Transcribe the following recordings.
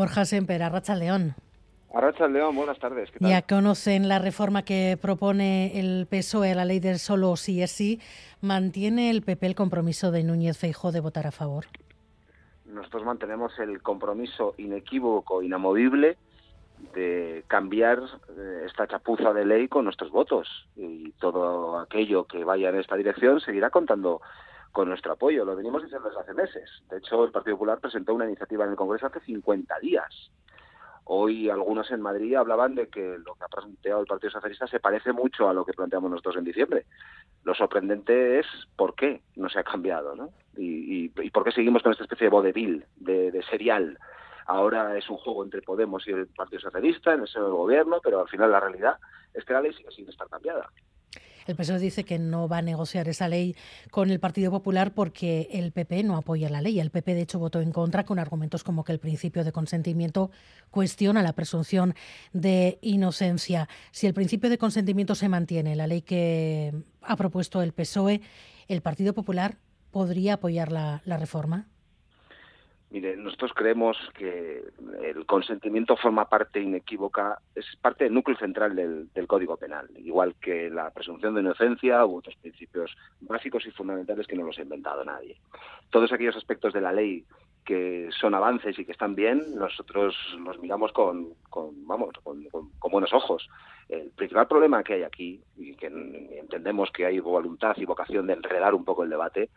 Borja Semper, Arracha León. Arracha León, buenas tardes. Ya conocen la reforma que propone el PSOE a la ley del solo sí es sí. ¿Mantiene el PP el compromiso de Núñez Feijó de votar a favor? Nosotros mantenemos el compromiso inequívoco, inamovible, de cambiar eh, esta chapuza de ley con nuestros votos. Y todo aquello que vaya en esta dirección seguirá contando con nuestro apoyo. Lo venimos diciendo desde hace meses. De hecho, el Partido Popular presentó una iniciativa en el Congreso hace 50 días. Hoy algunos en Madrid hablaban de que lo que ha planteado el Partido Socialista se parece mucho a lo que planteamos nosotros en diciembre. Lo sorprendente es por qué no se ha cambiado, ¿no? Y, por qué seguimos con esta especie de vodevil, de, de serial. Ahora es un juego entre Podemos y el Partido Socialista en seno del gobierno, pero al final la realidad es que la ley sigue sin estar cambiada. El PSOE dice que no va a negociar esa ley con el Partido Popular porque el PP no apoya la ley. El PP, de hecho, votó en contra con argumentos como que el principio de consentimiento cuestiona la presunción de inocencia. Si el principio de consentimiento se mantiene, la ley que ha propuesto el PSOE, ¿el Partido Popular podría apoyar la, la reforma? Mire, nosotros creemos que el consentimiento forma parte inequívoca, es parte del núcleo central del, Código Penal, igual que la presunción de inocencia u otros principios básicos y fundamentales que no los ha inventado nadie. Todos aquellos aspectos de la ley que son avances y que están bien, nosotros los miramos con, vamos, con, con buenos ojos. El principal problema que hay aquí, y que entendemos que hay voluntad y vocación de enredar un poco el debate,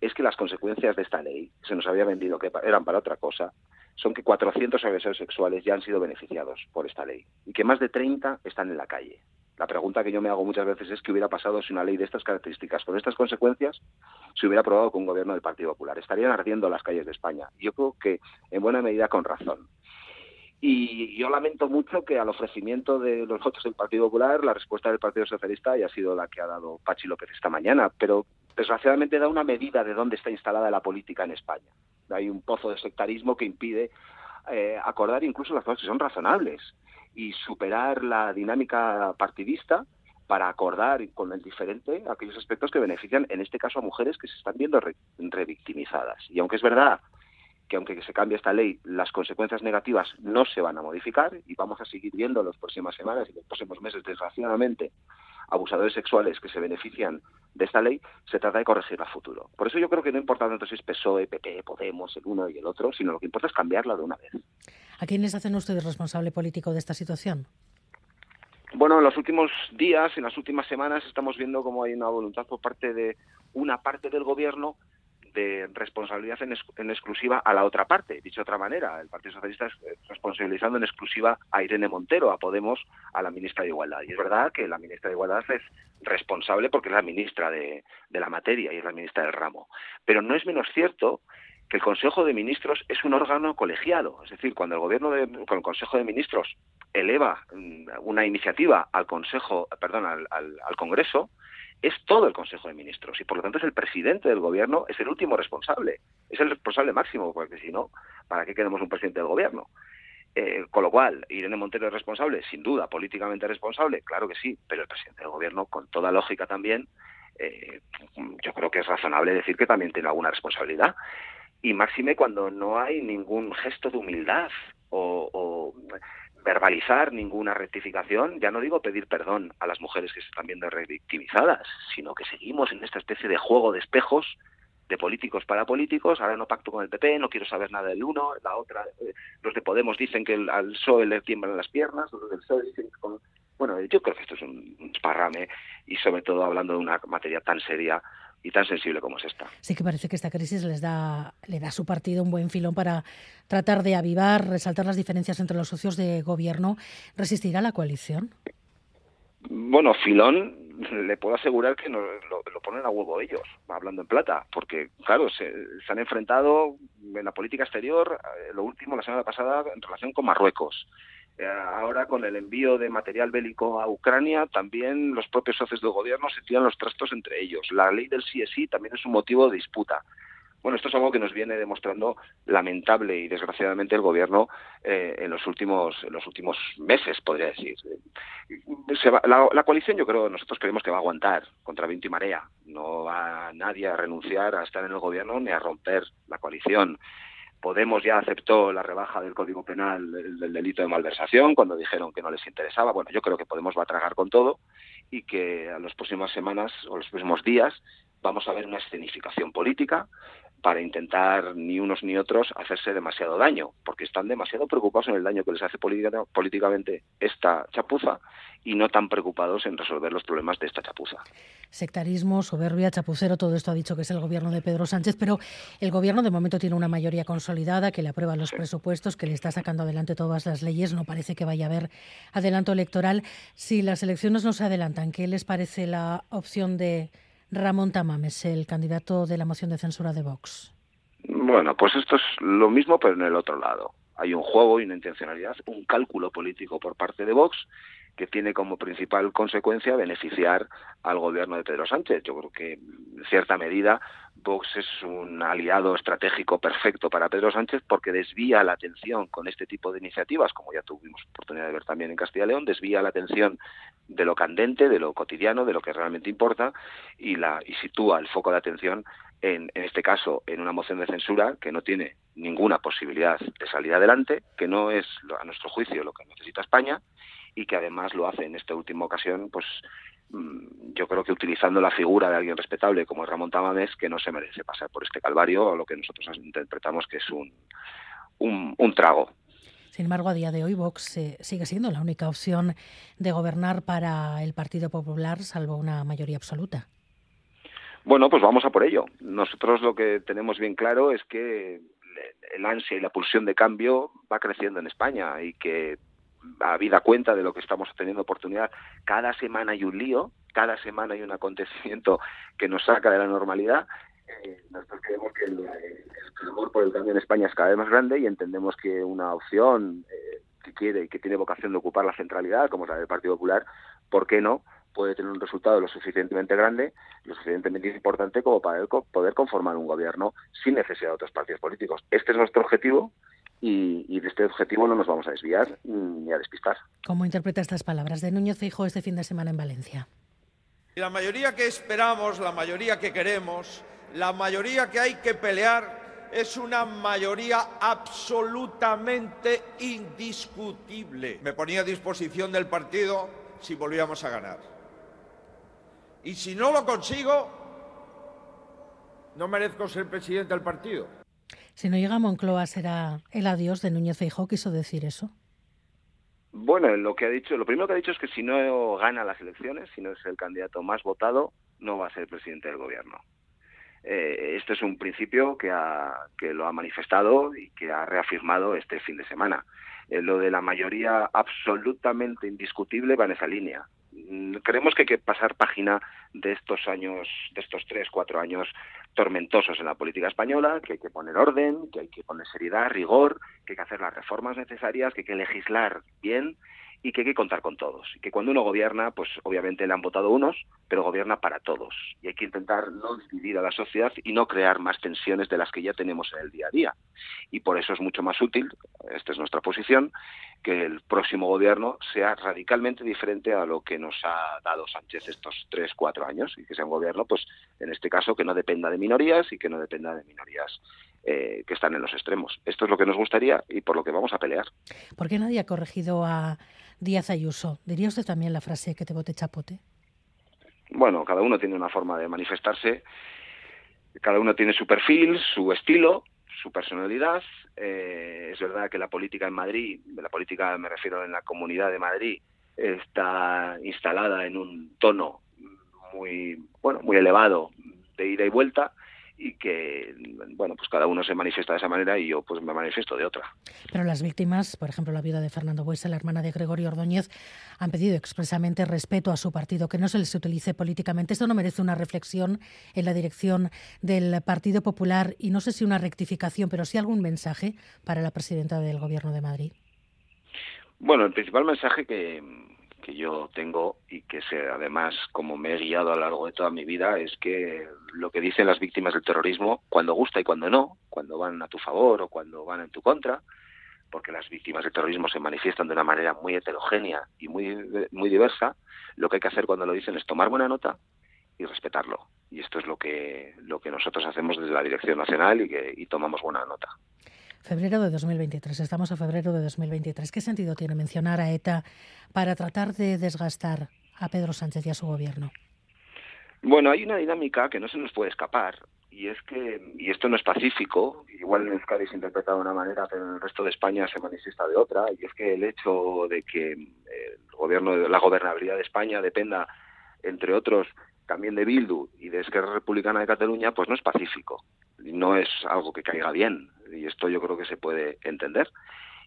es que las consecuencias de esta ley, se nos había vendido que eran para otra cosa, son que 400 agresores sexuales ya han sido beneficiados por esta ley y que más de 30 están en la calle. La pregunta que yo me hago muchas veces es qué hubiera pasado si una ley de estas características, con estas consecuencias, se hubiera aprobado con un gobierno del Partido Popular. Estarían ardiendo las calles de España. Yo creo que en buena medida con razón. Y yo lamento mucho que al ofrecimiento de los votos del Partido Popular, la respuesta del Partido Socialista haya sido la que ha dado Pachi López esta mañana. Pero desgraciadamente da una medida de dónde está instalada la política en España. Hay un pozo de sectarismo que impide eh, acordar incluso las cosas que son razonables y superar la dinámica partidista para acordar con el diferente aquellos aspectos que benefician, en este caso, a mujeres que se están viendo revictimizadas. Y aunque es verdad que aunque se cambie esta ley, las consecuencias negativas no se van a modificar y vamos a seguir viendo en las próximas semanas y los próximos meses, desgraciadamente, abusadores sexuales que se benefician de esta ley, se trata de corregir a futuro. Por eso yo creo que no importa tanto si es PSOE, PP, Podemos, el uno y el otro, sino lo que importa es cambiarla de una vez. ¿A quiénes hacen ustedes responsable político de esta situación? Bueno, en los últimos días, en las últimas semanas, estamos viendo cómo hay una voluntad por parte de una parte del gobierno de responsabilidad en, exclusiva a la otra parte. Dicho de otra manera, el Partido Socialista es eh, responsabilizando en exclusiva a Irene Montero, a Podemos, a la ministra de Igualdad. Y es verdad que la ministra de Igualdad es responsable porque es la ministra de, la materia y es la ministra del ramo. Pero no es menos cierto que el Consejo de Ministros es un órgano colegiado. Es decir, cuando el gobierno de, con el Consejo de Ministros eleva mm, una iniciativa al Consejo, perdón, al, al Congreso, es todo el Consejo de Ministros y por lo tanto es el presidente del gobierno, es el último responsable, es el responsable máximo, porque si no, ¿para qué queremos un presidente del gobierno? Eh, con lo cual, Irene Montero es responsable, sin duda, políticamente responsable, claro que sí, pero el presidente del gobierno, con toda lógica también, eh, yo creo que es razonable decir que también tiene alguna responsabilidad. Y máxime cuando no hay ningún gesto de humildad o verbalizar ninguna rectificación, ya no digo pedir perdón a las mujeres que se están viendo revictimizadas, sino que seguimos en esta especie de juego de espejos de políticos para políticos, ahora no pacto con el PP, no quiero saber nada del uno, la otra, eh, los de Podemos dicen que al PSOE le tiemblan las piernas, los del PSOE dicen que Bueno, yo creo que esto es un esparrame y sobre todo hablando de una materia tan seria y tan sensible como es esta. Sí que parece que esta crisis les da, le da a su partido un buen filón para tratar de avivar, resaltar las diferencias entre los socios de gobierno. ¿Resistirá la coalición? Bueno, filón le puedo asegurar que lo, ponen a huevo ellos, hablando en plata, porque, claro, se, se han enfrentado en la política exterior, eh, lo último, la semana pasada, en relación con Marruecos. Eh, ahora con el envío de material bélico a Ucrania, también los propios socios del gobierno se tiran los trastos entre ellos. La ley del sí es sí también es un motivo de disputa. Bueno, esto es algo que nos viene demostrando lamentable y desgraciadamente el gobierno eh, en los últimos en los últimos meses, podría decir. la, la, coalición, yo creo, nosotros creemos que va a aguantar contra viento y marea. No va nadie a renunciar a estar en el gobierno ni a romper la coalición Podemos ya aceptó la rebaja del Código Penal del, delito de malversación cuando dijeron que no les interesaba. Bueno, yo creo que Podemos va a tragar con todo y que a las próximas semanas o los próximos días vamos a ver una escenificación política para intentar ni unos ni otros hacerse demasiado daño, porque están demasiado preocupados en el daño que les hace políticamente esta chapuza y no tan preocupados en resolver los problemas de esta chapuza. Sectarismo, soberbia, chapucero, todo esto ha dicho que es el gobierno de Pedro Sánchez, pero el gobierno de momento tiene una mayoría consolidada, que le aprueba los presupuestos, que le está sacando adelante todas las leyes, no parece que vaya a haber adelanto electoral. Si las elecciones no se adelantan, ¿qué les parece la opción de Ramón Tamames, el candidato de la moción de censura de Vox? Bueno, pues esto es lo mismo, pero en el otro lado. Hay un juego y una intencionalidad, un cálculo político por parte de Vox que tiene como principal consecuencia beneficiar al gobierno de Pedro Sánchez. Yo creo que, en cierta medida, Vox es un aliado estratégico perfecto para Pedro Sánchez porque desvía la atención con este tipo de iniciativas, como ya tuvimos oportunidad de ver también en Castilla y León, desvía la atención de lo candente, de lo cotidiano, de lo que realmente importa y, la, y sitúa el foco de atención en, en, este caso en una moción de censura que no tiene ninguna posibilidad de salir adelante, que no es a nuestro juicio lo que necesita España y que además lo hace en esta última ocasión, pues mm, yo creo que utilizando la figura de alguien respetable como es Ramón Tamames, que no se merece pasar por este calvario o lo que nosotros interpretamos que es un, un, un trago sin embargo, a día de hoy Vox eh, sigue siendo la única opción de gobernar para el Partido Popular, salvo una mayoría absoluta. Bueno, pues vamos a por ello. Nosotros lo que tenemos bien claro es que el ansia y la pulsión de cambio va creciendo en España y que habida cuenta de lo que estamos teniendo oportunidad, cada semana hay un lío, cada semana hay un acontecimiento que nos saca de la normalidad eh, nosotros creemos que el, clamor por el cambio en España es cada vez más grande y entendemos que una opción eh, que quiere y que tiene vocación de ocupar la centralidad, como la del Partido Popular, ¿por qué no? puede tener un resultado lo suficientemente grande, lo suficientemente importante como para poder conformar un gobierno sin necesidad de otros partidos políticos. Este es nuestro objetivo y, y, de este objetivo no nos vamos a desviar ni a despistar. ¿Cómo interpreta estas palabras de Núñez Feijóo este fin de semana en Valencia? La mayoría que esperamos, la mayoría que queremos, la mayoría que hay que pelear es una mayoría absolutamente indiscutible. Me ponía a disposición del partido si volvíamos a ganar. Y si no lo consigo, no merezco ser presidente del partido. Si no llega Moncloa, ¿será el adiós de Núñez Feijóo? ¿Quiso decir eso? Bueno, lo que ha dicho, lo primero que ha dicho es que si no gana las elecciones, si no es el candidato más votado, no va a ser presidente del gobierno. Eh, esto es un principio que, que lo ha manifestado y que ha reafirmado este fin de semana. Eh, lo de la mayoría absolutamente indiscutible va en esa línea. Mm, creemos que hay que pasar página de estos años, de estos tres, cuatro años tormentosos en la política española, que hay que poner orden, que hay que poner seriedad, rigor, que hay que hacer las reformas necesarias, que hay que legislar bien y que hay que contar con todos. Y que cuando uno gobierna, pues obviamente le han votado unos, pero gobierna para todos. Y hay que intentar no dividir a la sociedad y no crear más tensiones de las que ya tenemos en el día a día. Y por eso es mucho más útil, esta es nuestra posición, que el próximo gobierno sea radicalmente diferente a lo que nos ha dado Sánchez estos tres, cuatro años. Y que sea un gobierno, pues en este caso, que no dependa de minorías y que no dependa de minorías eh, que están en los extremos. Esto es lo que nos gustaría y por lo que vamos a pelear. ¿Por qué nadie ha corregido a Díaz Ayuso. ¿Diría usted también la frase que te bote chapote? Bueno, cada uno tiene una forma de manifestarse, cada uno tiene su perfil, su estilo, su personalidad. Eh, es verdad que la política en Madrid, de la política me refiero en la comunidad de Madrid, está instalada en un tono muy bueno, muy elevado de ida y vuelta y que bueno pues cada uno se manifiesta de esa manera y yo pues me manifiesto de otra. Pero las víctimas, por ejemplo la viuda de Fernando Buesa, la hermana de Gregorio Ordóñez, han pedido expresamente respeto a su partido, que no se les utilice políticamente. Esto no merece una reflexión en la dirección del Partido Popular y no sé si una rectificación, pero sí algún mensaje para la presidenta del Gobierno de Madrid. Bueno, el principal mensaje que, que yo tengo y que sé, además, como me he guiado a lo largo de toda mi vida, es que lo que dicen las víctimas del terrorismo, cuando gusta y cuando no, cuando van a tu favor o cuando van en tu contra, porque las víctimas del terrorismo se manifiestan de una manera muy heterogénea y muy, muy diversa, lo que hay que hacer cuando lo dicen es tomar buena nota y respetarlo. Y esto es lo que, lo que nosotros hacemos desde la Dirección Nacional y que y tomamos buena nota. Febrero de 2023, estamos a febrero de 2023. ¿Qué sentido tiene mencionar a ETA para tratar de desgastar a Pedro Sánchez y a su gobierno? Bueno, hay una dinámica que no se nos puede escapar y es que, y esto no es pacífico, igual en Euskadi se interpreta de una manera, pero en el resto de España se manifiesta de otra, y es que el hecho de que el gobierno, la gobernabilidad de España dependa, entre otros, también de Bildu y de Esquerra Republicana de Cataluña, pues no es pacífico, no es algo que caiga bien, y esto yo creo que se puede entender.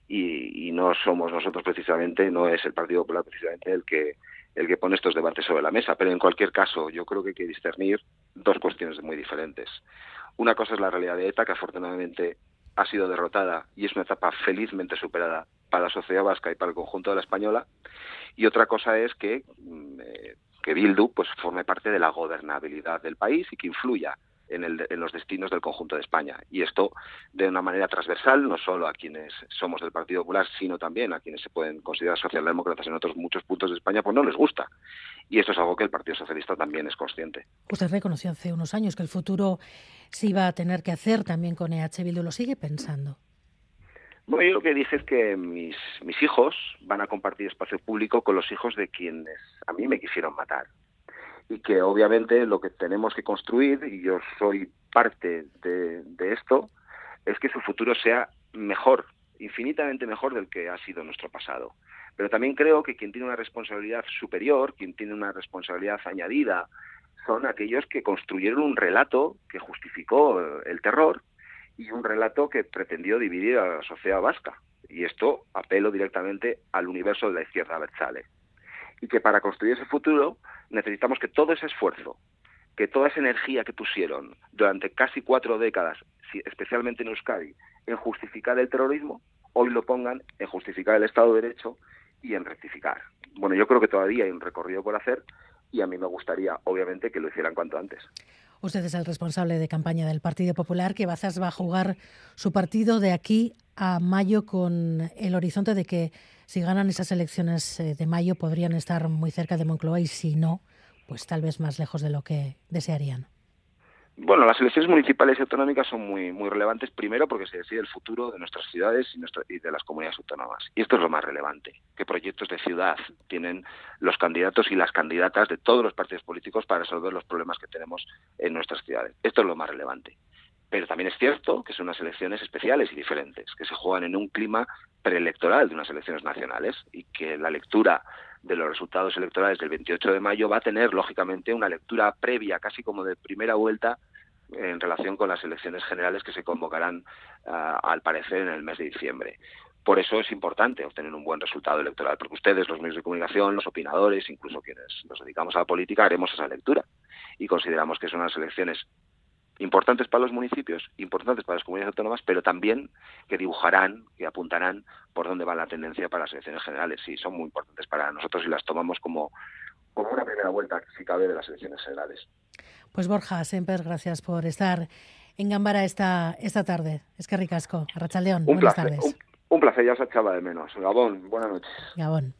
Y, no somos nosotros precisamente, no es el Partido Popular precisamente el que el que pone estos debates sobre la mesa. Pero en cualquier caso, yo creo que hay que discernir dos cuestiones muy diferentes. Una cosa es la realidad de ETA, que afortunadamente ha sido derrotada y es una etapa felizmente superada para la sociedad vasca y para el conjunto de la española. Y otra cosa es que, mm, eh, que Bildu pues, forme parte de la gobernabilidad del país y que influya en, los destinos del conjunto de España. Y esto de una manera transversal, no solo a quienes somos del Partido Popular, sino también a quienes se pueden considerar socialdemócratas en otros muchos puntos de España, pues no les gusta. Y esto es algo que el Partido Socialista también es consciente. Usted reconoció hace unos años que el futuro se iba a tener que hacer también con EH Bildu. ¿Lo sigue pensando? Bueno, yo lo que dije es que mis, mis hijos van a compartir espacio público con los hijos de quienes a mí me quisieron matar y que obviamente lo que tenemos que construir, y yo soy parte de, esto, es que su futuro sea mejor, infinitamente mejor del que ha sido nuestro pasado. Pero también creo que quien tiene una responsabilidad superior, quien tiene una responsabilidad añadida, son aquellos que construyeron un relato que justificó el terror y un relato que pretendió dividir a la sociedad vasca. Y esto apelo directamente al universo de la izquierda Berzale y que para construir ese futuro necesitamos que todo ese esfuerzo, que toda esa energía que pusieron durante casi cuatro décadas, especialmente en Euskadi, en justificar el terrorismo, hoy lo pongan en justificar el Estado de Derecho y en rectificar. Bueno, yo creo que todavía hay un recorrido por hacer y a mí me gustaría, obviamente, que lo hicieran cuanto antes. Usted es el responsable de campaña del Partido Popular, que Bazas va a jugar su partido de aquí a mayo con el horizonte de que si ganan esas elecciones eh, de mayo podrían estar muy cerca de Moncloa y si no, pues tal vez más lejos de lo que desearían. Bueno, las elecciones municipales y autonómicas son muy, muy relevantes, primero porque se decide el futuro de nuestras ciudades y, y de las comunidades autónomas. Y esto es lo más relevante. ¿Qué proyectos de ciudad tienen los candidatos y las candidatas de todos los partidos políticos para resolver los problemas que tenemos en nuestras ciudades? Esto es lo más relevante. Pero también es cierto que son unas elecciones especiales y diferentes, que se juegan en un clima preelectoral de unas elecciones nacionales y que la lectura de los resultados electorales del 28 de mayo va a tener, lógicamente, una lectura previa, casi como de primera vuelta, en relación con las elecciones generales que se convocarán, ah, al parecer, en el mes de diciembre. Por eso es importante obtener un buen resultado electoral, porque ustedes, los medios de comunicación, los opinadores, incluso quienes nos dedicamos a la política, haremos esa lectura y consideramos que son unas elecciones importantes para los municipios, importantes para las comunidades autónomas, pero también que dibujarán, que apuntarán por dónde va la tendencia para las elecciones generales. Sí, son muy importantes para nosotros y las tomamos como, como una primera vuelta, si cabe, de las elecciones generales. Pues Borja Semper, gracias por estar en Gambara esta, esta tarde. Es que ricasco. Arrachaldeón, buenas tardes. Un, placer, ya os echaba de menos. Gabón, buenas noches. Gabón.